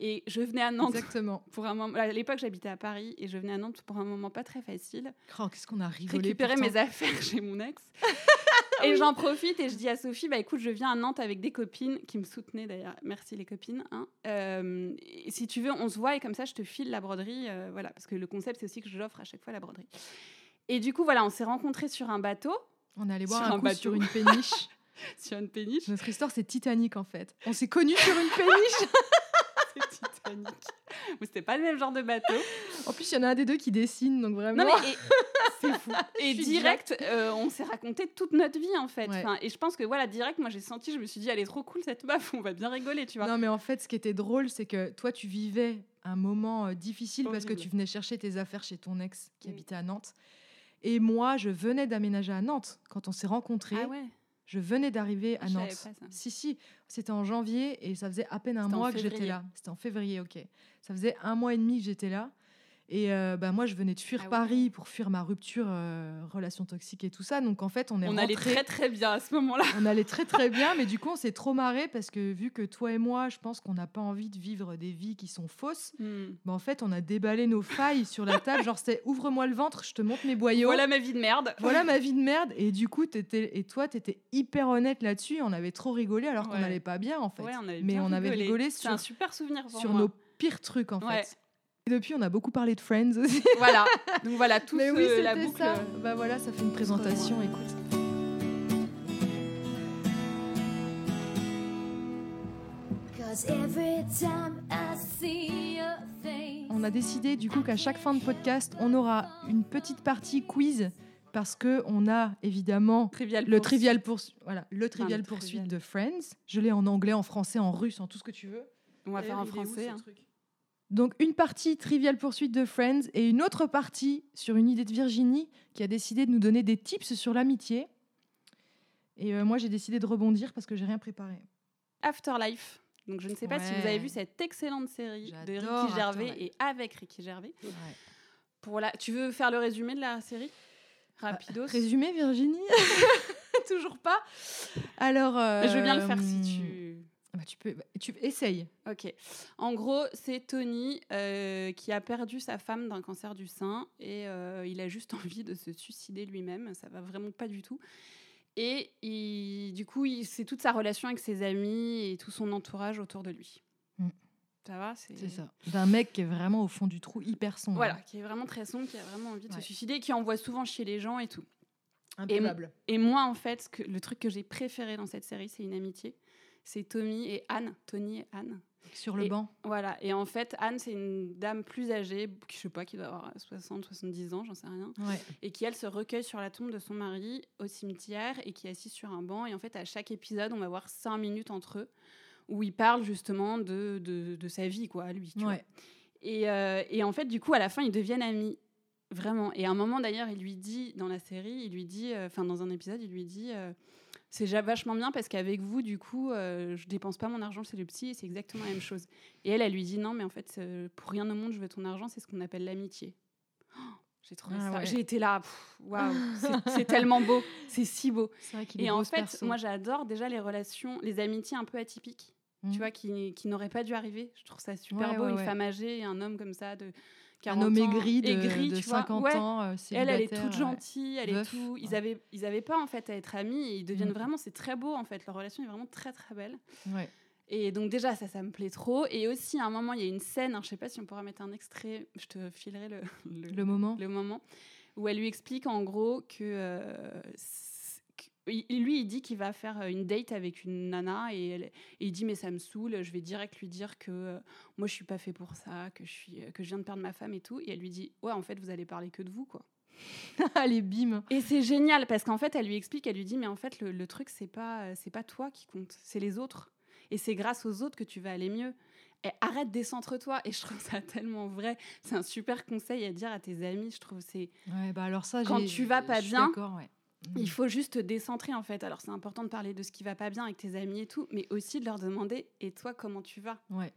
Et je venais à Nantes Exactement. pour un moment. À l'époque, j'habitais à Paris et je venais à Nantes pour un moment pas très facile. Oh, qu'est-ce qu'on a rigolé. récupérer pourtant. mes affaires chez mon ex. et j'en profite et je dis à Sophie, bah écoute, je viens à Nantes avec des copines qui me soutenaient d'ailleurs. Merci les copines. hein. Euh, et si tu veux, on se voit et comme ça, je te file la broderie. euh, voilà, parce que le concept, c'est aussi que je l'offre à chaque fois la broderie. Et du coup, voilà, on s'est rencontrés sur un bateau, On est allé boire un, un coup bateau. sur une péniche. sur une péniche. Notre histoire, c'est Titanic en fait. On s'est connus sur une péniche. Titanic. Mais c'était pas le même genre de bateau. En plus, il y en a un des deux qui dessine, donc vraiment. Non mais et- c'est fou. Et direct, euh, on s'est raconté toute notre vie en fait. Ouais. Enfin, et je pense que voilà, direct, moi j'ai senti, je me suis dit, elle est trop cool cette meuf, on va bien rigoler, tu vois. Non, mais en fait, ce qui était drôle, c'est que toi, tu vivais un moment euh, difficile parce que tu venais chercher tes affaires chez ton ex qui Mm. habitait à Nantes. Et moi, je venais d'aménager à Nantes. Quand on s'est rencontrés, Ah ouais. Je venais d'arriver à Nantes. Si, si, c'était en janvier et ça faisait à peine un mois que j'étais là. C'était en février, ok. Ça faisait un mois et demi que j'étais là. Et euh, bah, moi, je venais de fuir Ah ouais. Paris pour fuir ma rupture, euh, relation toxique et tout ça. Donc en fait, on est On allait très très bien à ce moment-là. on allait très très bien, mais du coup, on s'est trop marré parce que vu que toi et moi, je pense qu'on n'a pas envie de vivre des vies qui sont fausses, bah, en fait, on a déballé nos failles sur la table. Genre, c'était ouvre-moi le ventre, je te montre mes boyaux. Voilà ma vie de merde. Voilà ma vie de merde. Et du coup, t'étais- et toi, tu étais hyper honnête là-dessus. On avait trop rigolé alors qu'on n'allait pas bien, en fait. Ouais, on avait mais on avait rigolé C'est sur, un super souvenir pour sur moi. nos pires trucs, en Ouais. fait. Et depuis, on a beaucoup parlé de Friends aussi. Voilà. Donc voilà, tout mais ce- oui, la c'était boucle. ça. Bah voilà, ça fait une présentation, écoute. On a décidé du coup qu'à chaque fin de podcast, on aura une petite partie quiz parce que on a évidemment Trivial le Pursuit. trivial poursuite, voilà, le trivial le poursuite trivial. de Friends. Je l'ai en anglais, en français, en russe, en tout ce que tu veux. On va faire en où, français. ce hein. truc? Donc une partie trivial poursuite de Friends et une autre partie sur une idée de Virginie qui a décidé de nous donner des tips sur l'amitié. Et euh, moi j'ai décidé de rebondir parce que j'ai rien préparé. Afterlife. Donc je ne sais pas si vous avez vu cette excellente série de Ricky Gervais Afterlife. et avec Ricky Gervais. Pour la... Tu veux faire le résumé de la série? Rapidos. Résumé Virginie? Toujours pas. Alors Je veux bien le faire euh, si tu. Bah, tu peux, bah, tu essaye. Ok. En gros, c'est Tony euh, qui a perdu sa femme d'un cancer du sein et euh, il a juste envie de se suicider lui-même. Ça va vraiment pas du tout. Et il- du coup, c'est toute sa relation avec ses amis et tout son entourage autour de lui. Mm. Ça va C'est ça. D'un mec qui est vraiment au fond du trou, hyper sombre. Voilà, qui est vraiment très sombre, qui a vraiment envie de Ouais. se suicider, qui envoie souvent chier les gens et tout. Imbuvable. Et moi, en fait, que, le truc que j'ai préféré dans cette série, c'est une amitié. C'est Tommy et Anne. Tony et Anne. Sur le Et- banc. Voilà. Et en fait, Anne, c'est une dame plus âgée, qui, je sais pas, qui doit avoir 60, 70 ans, j'en sais rien. Ouais. Et qui, elle, se recueille sur la tombe de son mari au cimetière et qui est assise sur un banc. Et en fait, à chaque épisode, on va voir cinq minutes entre eux où il parle justement de, de, de sa vie, quoi, lui. tu vois. Ouais. Et, euh, et en fait, du coup, à la fin, ils deviennent amis. Vraiment. Et à un moment, d'ailleurs, il lui dit, dans la série, il lui dit, euh, enfin, dans un épisode, il lui dit euh, C'est vachement bien parce qu'avec vous, du coup, euh, je dépense pas mon argent chez le psy et c'est exactement la même chose. Et elle, elle lui dit Non, mais en fait, euh, pour rien au monde, je veux ton argent, c'est ce qu'on appelle l'amitié. Oh, J'ai trouvé Ah ça. ouais. J'ai été là, waouh, c'est- tellement beau, c'est si beau. Vrai est Et beau, en fait, perso. moi j'adore déjà les relations, les amitiés un peu atypiques, tu vois, qui, qui n'auraient pas dû arriver. Je trouve ça super Ouais, beau, ouais, une femme âgée et un homme comme ça de 40 un homme aigri de, aigri, de tu vois. 50 Ouais. ans, euh, Elle, elle est toute gentille, elle est tout. Ils ouais. avaient, ils avaient pas en fait à être amis et ils deviennent Mm. vraiment. C'est très beau en fait. Leur relation est vraiment très très belle. Ouais. Et donc déjà ça, ça me plaît trop. Et aussi à un moment, il y a une scène. hein, je sais pas si on pourra mettre un extrait. Je te filerai le, le, Le moment. le moment où elle lui explique en gros que, euh, lui il dit qu'il va faire euh, une date avec une nana et, elle- et il dit mais ça me saoule je vais direct lui dire que euh, moi je suis pas fait pour ça que je suis que je viens de perdre ma femme et tout. Et elle lui dit ouais en fait vous allez parler que de vous quoi. Allez, bim. et c'est génial parce qu'en fait elle lui explique elle lui dit mais en fait le, le truc c'est pas euh, c'est pas toi qui compte c'est les autres. Et c'est grâce aux autres que tu vas aller mieux. Et arrête décentre-toi. Et je trouve ça tellement vrai. C'est un super conseil à dire à tes amis je trouve. C'est Ouais, bah alors ça, Quand tu vas pas bien, ouais. Mm. il faut juste te décentrer en fait. Alors c'est important de parler de ce qui va pas bien avec tes amis et tout, mais aussi de leur demander et toi comment tu vas? Ouais.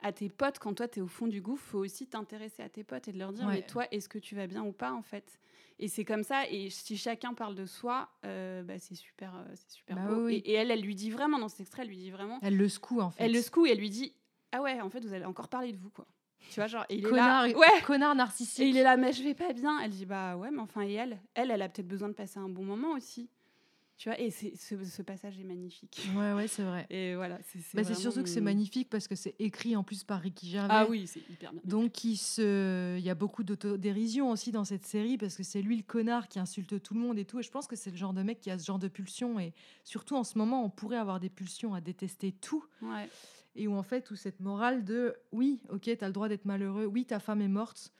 À tes potes, quand toi tu es au fond du gouffre, faut aussi t'intéresser à tes potes et de leur dire Ouais. mais toi est-ce que tu vas bien ou pas en fait? Et c'est comme ça. Et si chacun parle de soi, euh, bah, c'est super, euh, c'est super Bah beau. oui, oui. Et, et elle, elle lui dit vraiment dans cet extrait, elle lui dit vraiment, Elle le secoue en fait. elle le secoue et elle lui dit ah ouais en fait vous allez encore parler de vous quoi. Tu vois genre et il est là, ouais. connard narcissique. Et il est là, mais je vais pas bien. Elle dit, bah ouais, mais enfin, et elle Elle, elle a peut-être besoin de passer un bon moment aussi. Tu vois, et c'est- ce, ce passage est magnifique. Ouais, ouais, c'est vrai. Et voilà, c'est Bah, surtout que c'est magnifique parce que c'est écrit en plus par Ricky Gervais. Ah oui, c'est hyper bien. Donc il, se... il y a beaucoup d'autodérision aussi dans cette série parce que c'est lui le connard qui insulte tout le monde et tout. Et je pense que c'est le genre de mec qui a ce genre de pulsion. Et surtout en ce moment, on pourrait avoir des pulsions à détester tout. Ouais. Et où en fait, où cette morale de oui, ok, t'as le droit d'être malheureux, oui, ta femme est morte.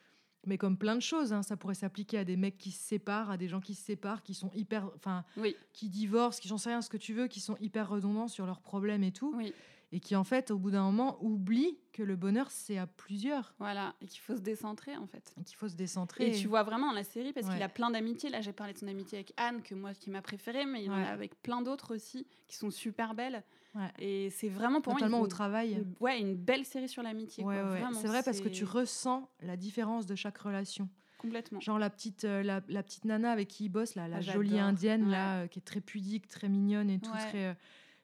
Mais comme plein de choses, hein, ça pourrait s'appliquer à des mecs qui se séparent, à des gens qui se séparent, qui sont hyper, enfin, Oui, qui divorcent, qui j'en sais rien ce que tu veux, qui sont hyper redondants sur leurs problèmes et tout, oui, et qui en fait, au bout d'un moment, oublient que le bonheur c'est à plusieurs, voilà. Et qu'il faut se décentrer, en fait. et qu'il faut se décentrer. Et tu vois vraiment la série, parce qu'il a plein d'amitiés. Là, j'ai parlé de son amitié avec Anne, que moi, qui m'a préférée, mais il en Ouais. a avec plein d'autres aussi, qui sont super belles. Ouais. Et c'est vraiment pour Notamment moi au une, travail. une- ouais, une belle série sur l'amitié. Ouais, ouais. C'est vrai parce que tu ressens la différence de chaque relation. Complètement. Genre la petite, euh, la, la petite nana avec qui il bosse, là, la Ah, jolie indienne, là, euh, qui est très pudique, très mignonne et tout. Très, euh,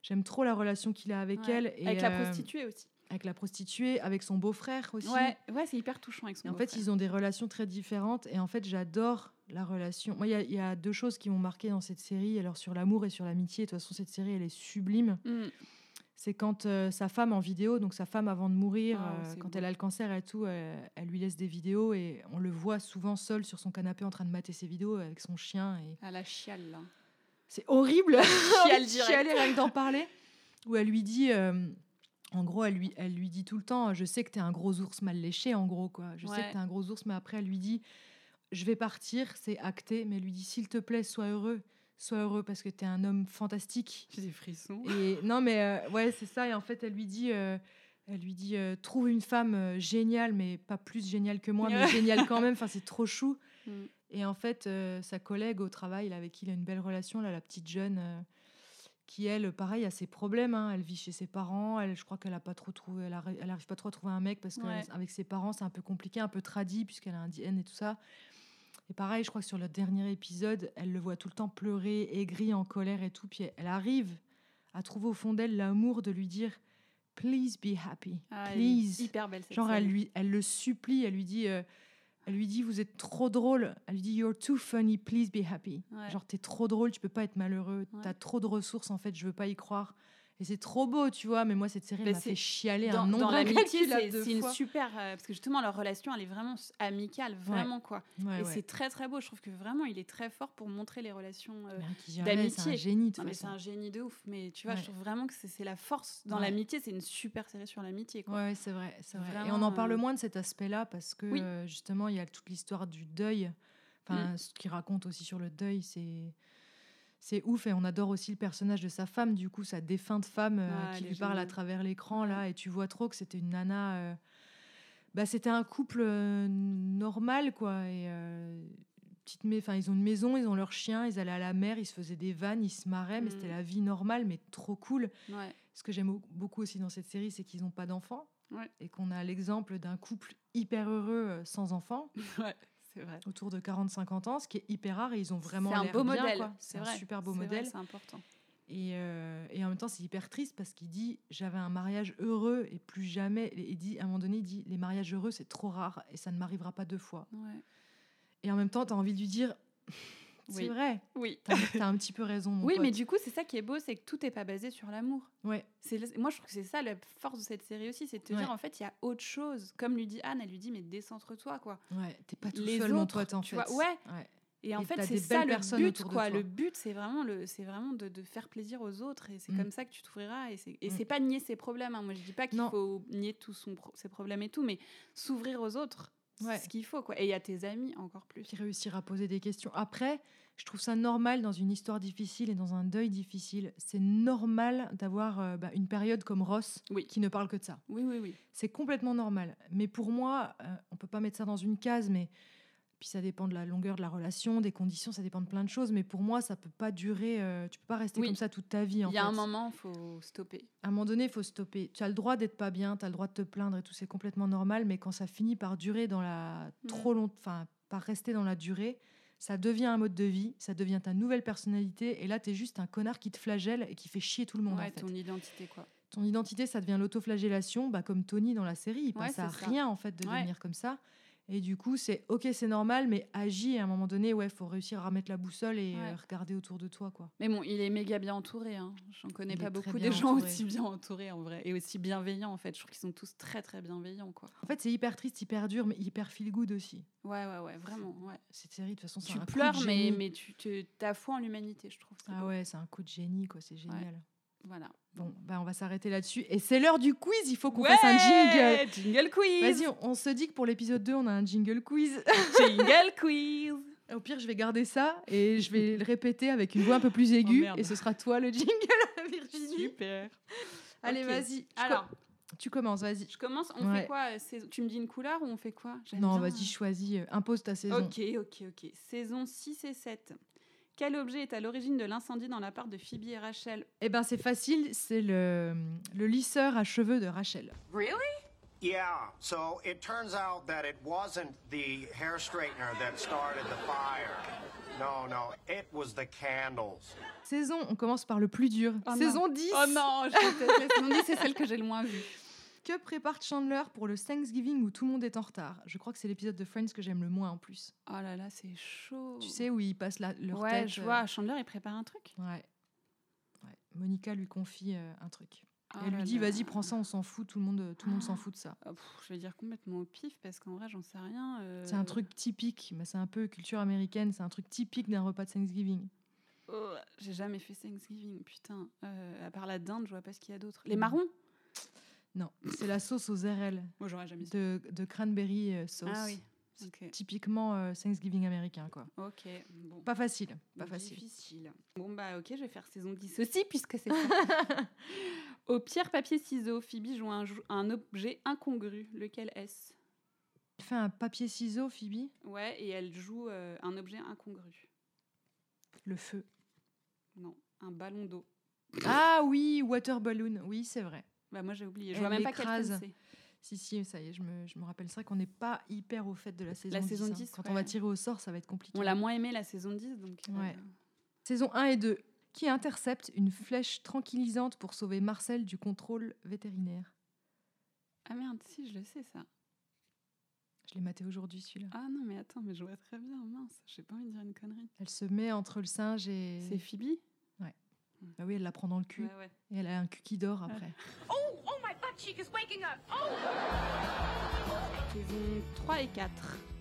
J'aime trop la relation qu'il a avec elle. Et, avec la prostituée aussi. Avec la prostituée, avec son beau-frère aussi. Ouais, ouais c'est hyper touchant avec son Et en fait, ils ont des relations très différentes. Et en fait, j'adore la relation. Moi, il y a- il y, a deux choses qui m'ont marqué dans cette série. Alors, sur l'amour et sur l'amitié, de toute façon, cette série, elle est sublime. Mm. C'est quand euh, sa femme en vidéo, donc sa femme avant de mourir, Ah, euh, quand beau. elle a le cancer et tout, elle lui laisse des vidéos et on le voit souvent seul sur son canapé en train de mater ses vidéos avec son chien. Et À la chiale, là. c'est horrible. Chiale direct. rien d'en parler. Où elle lui dit, euh, en gros, elle lui, elle lui dit tout le temps, je sais que t'es un gros ours mal léché, en gros quoi. Je sais que t'es un gros ours, mais après elle lui dit, je vais partir, c'est acté, mais elle lui dit, s'il te plaît, sois heureux, sois heureux parce que t'es un homme fantastique. J'ai des frissons. Et non, mais euh, ouais, c'est ça. Et en fait, elle lui dit, euh, elle lui dit, euh, trouve une femme euh, géniale, mais pas plus géniale que moi, mais géniale quand même. Enfin, c'est trop chou. Mm. Et en fait, sa collègue au travail, là, avec qui il a une belle relation, là, la petite jeune, qui elle, pareil, a ses problèmes. hein. Elle vit chez ses parents. Elle, je crois qu'elle a pas trop trouvé, elle, arri- elle arrive pas trop à trouver un mec parce Ouais. qu'avec ses parents, c'est un peu compliqué, un peu tradit puisqu'elle a un DN et tout ça. Et pareil, je crois que sur le dernier épisode, elle le voit tout le temps pleurer, aigri, en colère et tout. Puis elle arrive à trouver au fond d'elle l'amour de lui dire Please be happy. Ah, elle est Please. hyper belle cette Genre, elle, lui, elle le supplie, elle lui dit. euh, elle lui dit, vous êtes trop drôle. Elle lui dit, you're too funny, please be happy. Ouais. Genre, t'es trop drôle, tu peux pas être malheureux. Ouais. T'as trop de ressources, en fait, je veux pas y croire. Et c'est trop beau, tu vois. Mais moi, cette série, elle m'a c'est- fait chialer dans, un nombre dans l'amitié, c'est une super. euh, parce que justement, leur relation, elle est vraiment amicale, vraiment quoi. Ouais, et ouais. c'est très très beau. Je trouve que vraiment, il est très fort pour montrer les relations. euh, Gervais, C'est d'amitié. un génie, de toute Non, mais c'est un génie de ouf. Mais tu vois, je trouve vraiment que c'est la force dans l'amitié. C'est une super série sur l'amitié. quoi. Ouais, c'est vrai, c'est vrai. Et on en parle euh, moins de cet aspect-là parce que Oui. euh, justement, il y a toute l'histoire du deuil. Enfin, Mm. ce qu'il raconte aussi sur le deuil, c'est c'est ouf. Et on adore aussi le personnage de sa femme, du coup, sa défunte femme euh, Ah, qui lui parle à travers l'écran là, et tu vois trop que c'était une nana. euh, Bah, c'était un couple euh, normal, quoi. Et petite, mais enfin, ils ont une maison, ils ont leur chien, ils allaient à la mer, ils se faisaient des vannes, ils se marraient, mais c'était la vie normale, mais trop cool. Ouais. Ce que j'aime au- beaucoup aussi dans cette série, c'est qu'ils n'ont pas d'enfants Ouais. et qu'on a l'exemple d'un couple hyper heureux sans enfants. Ouais. C'est vrai. autour de 40-50 ans, ce qui est hyper rare et ils ont vraiment C'est un l'air beau bien, modèle. C'est un super beau modèle. C'est important. Et, euh, et en même temps, c'est hyper triste parce qu'il dit j'avais un mariage heureux et plus jamais. Et dit à un moment donné, il dit les mariages heureux c'est trop rare et ça ne m'arrivera pas deux fois. Ouais. Et en même temps, tu as envie de lui dire c'est Oui. vrai, Oui. t'as as un petit peu raison. Mon Oui, mais du coup, c'est ça qui est beau, c'est que tout n'est pas basé sur l'amour. ouais, C'est Moi, je trouve que c'est ça la force de cette série aussi, c'est de te Ouais. dire, en fait, il y a autre chose. Comme lui dit Anne, elle lui dit, mais décentre-toi, quoi. ouais, t'es pas tout Les seul, mon autres, pote, en tu fait. vois, ouais. ouais. Et en Et fait, c'est ça le but, quoi. Le but, c'est vraiment, le, c'est vraiment de, de faire plaisir aux autres. Et c'est Mm. comme ça que tu t'ouvriras. Et c'est, et Mm. c'est pas nier ses problèmes. hein. Moi, je dis pas qu'il Non. faut nier tous pro- ses problèmes et tout, mais s'ouvrir aux autres, Ouais. c'est ce qu'il faut, quoi. Et il y a tes amis encore plus. Puis réussir à poser des questions. Après, je trouve ça normal dans une histoire difficile et dans un deuil difficile. C'est normal d'avoir euh, bah, une période comme Ross Oui. qui ne parle que de ça. Oui, oui, oui. C'est complètement normal. Mais pour moi, euh, on peut pas mettre ça dans une case, mais puis ça dépend de la longueur de la relation, des conditions, ça dépend de plein de choses. Mais pour moi, ça peut pas durer. euh, tu peux pas rester Oui. comme ça toute ta vie. Il y a un moment, faut stopper. À un moment donné, il faut stopper. Tu as le droit d'être pas bien, tu as le droit de te plaindre et tout, c'est complètement normal. Mais quand ça finit par durer dans la Mm. trop long, enfin par rester dans la durée, ça devient un mode de vie, ça devient ta nouvelle personnalité. Et là, tu es juste un connard qui te flagelle et qui fait chier tout le monde. Ouais, en fait. ton identité, quoi. ton identité, ça devient l'autoflagellation, bah, comme Tony dans la série. Il Ouais, passe à ça. rien, en fait, de Ouais. devenir comme ça. Et du coup, c'est ok, c'est normal, mais agis à un moment donné, ouais, faut réussir à remettre la boussole et Ouais. euh, regarder autour de toi, quoi. Mais bon, il est méga bien entouré. Hein. J'en connais Il pas beaucoup des gens entouré. aussi bien entourés en vrai et aussi bienveillants en fait. Je trouve qu'ils sont tous très très bienveillants quoi. En fait, c'est hyper triste, hyper dur, mais hyper feel good aussi. Ouais ouais ouais vraiment ouais. Cette série, de toute façon, c'est Tu un coup de pleures mais génie. mais tu te t'as foi en l'humanité je trouve. c'est Ah beau. ouais, c'est un coup de génie, quoi. C'est génial. Voilà. Bon, bah, on va s'arrêter là-dessus. Et c'est l'heure du quiz. Il faut qu'on fasse un jingle. Ouais, Jingle quiz. Vas-y, on, on se dit que pour l'épisode 2, on a un jingle quiz. Jingle quiz. Au pire, je vais garder ça et je vais le répéter avec une voix un peu plus aiguë. merde. et ce sera toi le jingle, Virginie. Super. Allez, vas-y. Co- Alors, tu commences, vas-y. je commence. On Ouais. fait quoi Tu me dis une couleur ou on fait quoi? Non, vas-y, choisis. euh, impose ta saison. Ok, ok, ok. Saison 6 et 7. Quel objet est à l'origine de l'incendie dans l'appart de Phoebe et Rachel? Eh ben, c'est facile. C'est le, le lisseur à cheveux de Rachel. Really? Yeah, so it turns out that it wasn't the hair straightener that started the fire. No, no, it was the candles. Saison, on commence par le plus dur. Oh non. saison 10. Oh non, je la saison 10, c'est celle que j'ai le moins vue. Que prépare Chandler pour le Thanksgiving où tout le monde est en retard? Je crois que c'est l'épisode de Friends que j'aime le moins en plus. Oh là là, c'est chaud. Tu sais, où ils passent la, leur Ouais, tête. je euh, vois. Chandler, il prépare un truc. Ouais. Ouais. Monica lui confie euh, un truc. Oh elle lui dit vas-y, prends ça, on s'en fout, tout le monde, tout le monde s'en fout de ça. Oh, pff, je vais dire complètement au pif parce qu'en vrai, j'en sais rien. euh, C'est un truc typique, mais c'est un peu culture américaine, c'est un truc typique d'un repas de Thanksgiving. oh, j'ai jamais fait Thanksgiving, putain. Euh, à part la dinde, je vois pas ce qu'il y a d'autre. Les Mm. marrons? Non, c'est la sauce aux RL Moi, j'aurais jamais su. de, de cranberry euh, sauce. Ah oui. Ok. Typiquement euh, Thanksgiving américain, quoi. Ok. Bon. Pas facile, pas facile. Difficile. Bon, bah, ok, je vais faire saison 10 aussi, puisque c'est ça. Au pierre, papier, ciseaux, Phoebe joue un, objet incongru. Lequel est-ce? Elle fait un papier ciseau, Phoebe, Ouais, et elle joue euh, un objet incongru. le feu. Non, un ballon d'eau. Ah oui, water balloon, oui, c'est vrai. Bah, moi, j'ai oublié. Je Elle vois même pas quel film c'est. Si, si, ça y est, je me, je me rappelle. C'est vrai qu'on n'est pas hyper au fait de la saison La 10. saison hein. 10, Quand ouais. on va tirer au sort, ça va être compliqué. On l'a moins aimé la saison 10, donc. euh. Saison 1 et 2. Qui intercepte une flèche tranquillisante pour sauver Marcel du contrôle vétérinaire? Ah merde, si, je le sais ça. Je l'ai maté aujourd'hui, celui-là. Ah non, mais attends, mais je vois très bien, mince, j'ai pas envie de dire une connerie. Elle se met entre le singe et. C'est Phoebe? Bah oui, elle la prend dans le cul. Ouais, ouais. Et elle a un cul qui dort après. Oh, oh, my butt cheek is waking up. Oh! Saison 3 et 4.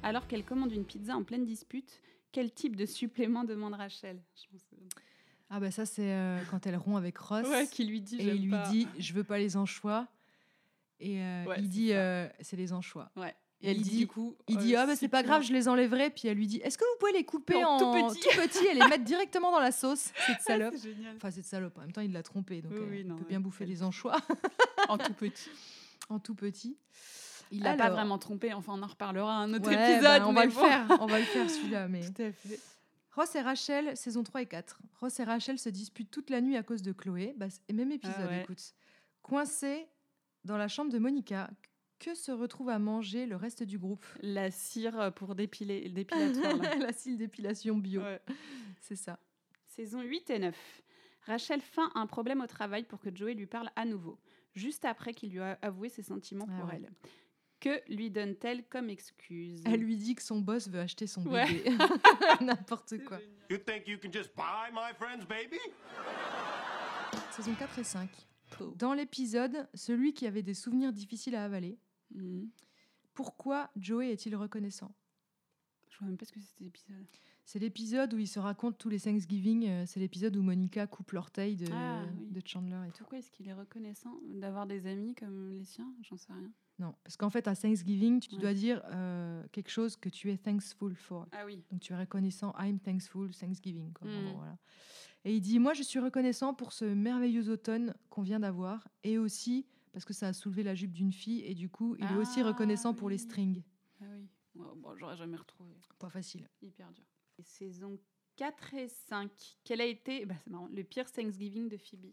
Alors qu'elle commande une pizza en pleine dispute, quel type de supplément demande Rachel? Je. Ah bah ça, c'est euh, quand elle rompt avec Ross. Ouais, qui lui dit et il lui pas. dit Je veux pas les anchois. Et euh, Ouais, il dit euh, C'est les anchois. Ouais. Et elle il dit, du coup. Il euh, dit Ah bah c'est pas grave, je les enlèverai. Puis elle lui dit Est-ce que vous pouvez les couper En en, tout petit. petit et les mettre directement dans la sauce Cette salope. c'est génial. Enfin, cette salope. En même temps, il l'a trompée. Donc, Oui, elle oui, non, peut ouais. bien bouffer les anchois En tout petit. en tout petit. Il l'a pas vraiment trompé, enfin on en reparlera un autre Ouais, épisode. bah, on va le faire. On va le faire celui-là. Mais... Tout à fait. Ross et Rachel, saison 3 et 4. Ross et Rachel se disputent toute la nuit à cause de Chloé. Bah, même épisode, Ah ouais. écoute. Coincés dans la chambre de Monica, que se retrouve à manger le reste du groupe La cire pour dépiler, dépilatoire. La cire d'épilation bio. Ouais. C'est ça. Saison 8 et 9. Rachel feint un problème au travail pour que Joey lui parle à nouveau, juste après qu'il lui a avoué ses sentiments Ah pour ouais. elle. Que lui donne-t-elle comme excuse? Elle lui dit que son boss veut acheter son Ouais. bébé. N'importe quoi. You think you can just buy my friend's baby? Saison 4 et 5. Dans l'épisode, celui qui avait des souvenirs difficiles à avaler, Mhm. pourquoi Joey est-il reconnaissant? Je vois même pas ce que c'était l'épisode. C'est l'épisode où ils se racontent tous les Thanksgiving. euh, C'est l'épisode où Monica coupe l'orteil de, Ah, oui. de Chandler et. Pourquoi est-ce qu'il est reconnaissant d'avoir des amis comme les siens? J'en sais rien. Non, parce qu'en fait, à Thanksgiving, tu Ouais. dois dire euh, quelque chose que tu es thankful for. Ah oui. Donc tu es reconnaissant, I'm thankful, Thanksgiving. quoi, Mm. gros, voilà. Et il dit, moi je suis reconnaissant pour ce merveilleux automne qu'on vient d'avoir, et aussi parce que ça a soulevé la jupe d'une fille, et du coup, il est aussi Ah, reconnaissant pour les strings. Ah oui. Bon, j'aurais jamais retrouvé. Pas facile. Hyper dur. Et saison 4 et 5. Quel a été, bah, marrant, le pire Thanksgiving de Phoebe?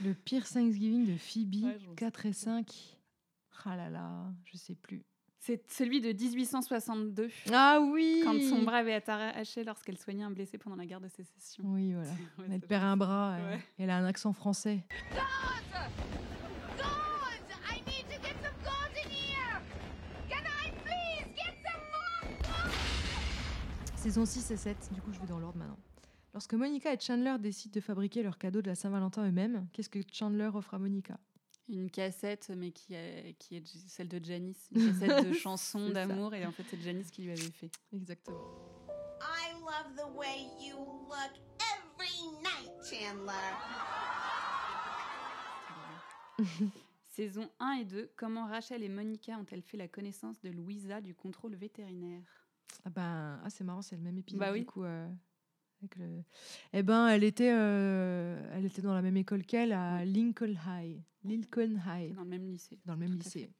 Le pire Thanksgiving de Phoebe, Ouais, j'en sais 4 et 5. Ah là là, je sais plus. C'est celui de 1862. Ah oui Quand son bras avait été arraché lorsqu'elle soignait un blessé pendant la guerre de sécession. Oui, voilà. Ouais, Elle perd un bras, Ouais. elle, elle a un accent français. Gourds! I need to get some gourds in here! Can I please get some more? Saison 6 et 7, du coup je vais dans l'ordre maintenant. Lorsque Monica et Chandler décident de fabriquer leur cadeau de la Saint-Valentin eux-mêmes, qu'est-ce que Chandler offre à Monica? Une cassette, mais qui est, qui est celle de Janice. Une cassette de chansons d'amour. Et en fait, c'est Janice qui lui avait fait. Exactement. I love the way you look every night, Chandler. Saison 1 et 2. Comment Rachel et Monica ont-elles fait la connaissance de Louisa du contrôle vétérinaire? Ah ben, ah, c'est marrant, c'est le même épisode Bah oui. du coup. euh, avec le... Eh ben, elle était, euh, elle était dans la même école qu'elle à Lincoln High. Lincoln High, Dans le même lycée. dans le même Tout lycée.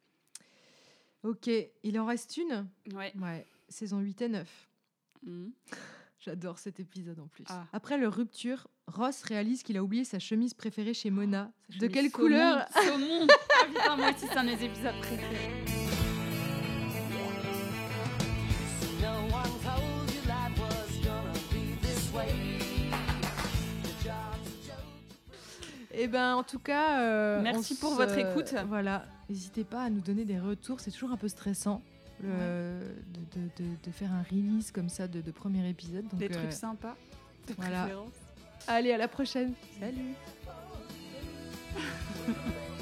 Ok, il en reste une Ouais. Ouais, saison 8 et 9. Mhm. J'adore cet épisode en plus. Ah. Après leur rupture, Ross réalise qu'il a oublié sa chemise préférée chez Mona. Sa De quelle saumon. couleur Saumon Ah putain, moi aussi, c'est un de mes épisodes préférés. Joke. Eh ben, en tout cas, euh, Merci pour votre écoute. Voilà, n'hésitez pas à nous donner des retours. C'est toujours un peu stressant le- de, de- de- de faire un release comme ça de, de premier épisode. Donc, Des euh, trucs sympas. De voilà. préférence. allez, à la prochaine. Salut.